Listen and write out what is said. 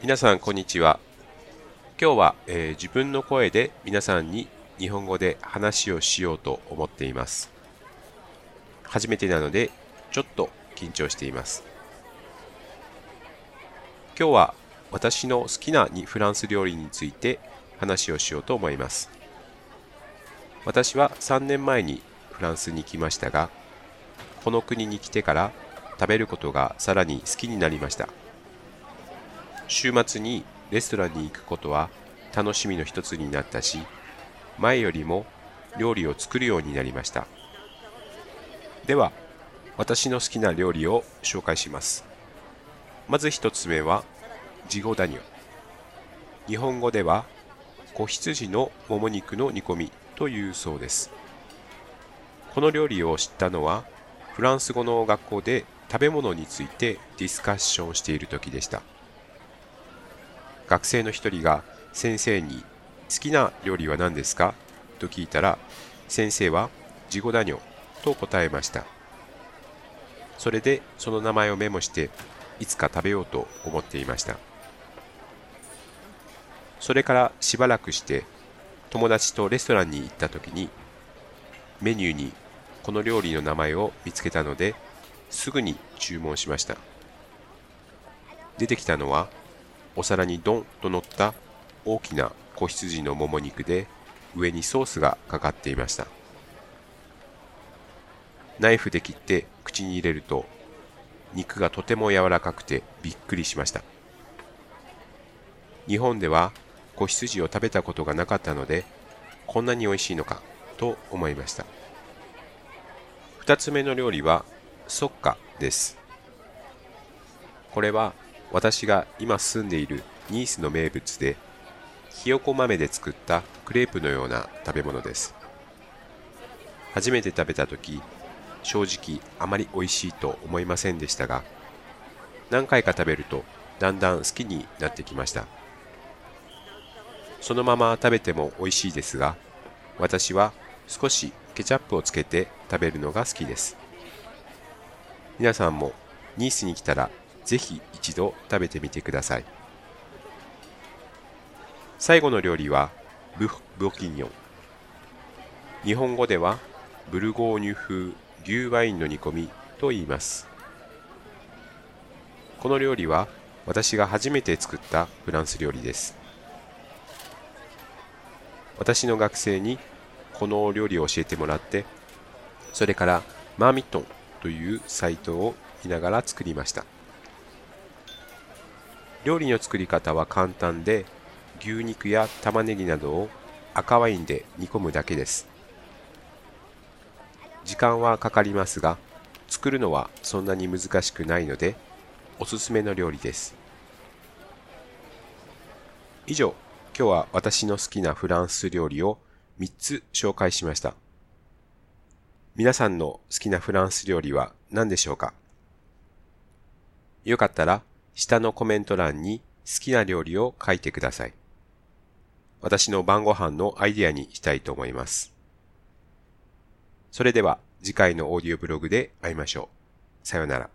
皆さんこんにちは。今日は、えー自分の声で皆さんに日本語で話をしようと思っています。初めてなのでちょっと緊張しています。今日は私の好きなフランス料理について話をしようと思います。私は3年前にフランスに来ましたがこの国に来てから食べることがさらに好きになりました。週末にレストランに行くことは楽しみの一つになったし前よりも料理を作るようになりました。では私の好きな料理を紹介します。まず一つ目はジゴダニョ。日本語では子羊のもも肉の煮込みというそうです。この料理を知ったのはフランス語の学校で食べ物についてディスカッションしている時でした。学生の一人が先生に「好きな料理は何ですか?」と聞いたら先生は「ジゴダニョ」と答えました。それでその名前をメモしていつか食べようと思っていました。それからしばらくして友達とレストランに行った時にメニューにこの料理の名前を見つけたのですぐに注文しました。出てきたのはお皿にドンと乗った大きな子羊のもも肉で上にソースがかかっていました。ナイフで切って口に入れると肉がとても柔らかくてびっくりしました。日本では子羊を食べたことがなかったのでこんなに美味しいのかと思いました。2つ目の料理はソッカです。これは私が今住んでいるニースの名物でひよこ豆で作ったクレープのような食べ物です。初めて食べた時正直あまり美味しいと思いませんでしたが何回か食べるとだんだん好きになってきました。そのまま食べても美味しいですが私は少しケチャップをつけて食べるのが好きです。皆さんもニースに来たらぜひ一度食べてみてください。最後の料理はブボキニョン。日本語ではブルゴーニュ風牛ワインの煮込みと言います。この料理は私が初めて作ったフランス料理です。私の学生にこの料理を教えてもらってそれからマーミットンというサイトを見ながら作りました。料理の作り方は簡単で牛肉や玉ねぎなどを赤ワインで煮込むだけです。時間はかかりますが作るのはそんなに難しくないのでおすすめの料理です。以上今日は私の好きなフランス料理を3つ紹介しました。皆さんの好きなフランス料理は何でしょうか？よかったら下のコメント欄に好きな料理を書いてください。私の晩ご飯のアイディアにしたいと思います。それでは次回のオーディオブログで会いましょう。さようなら。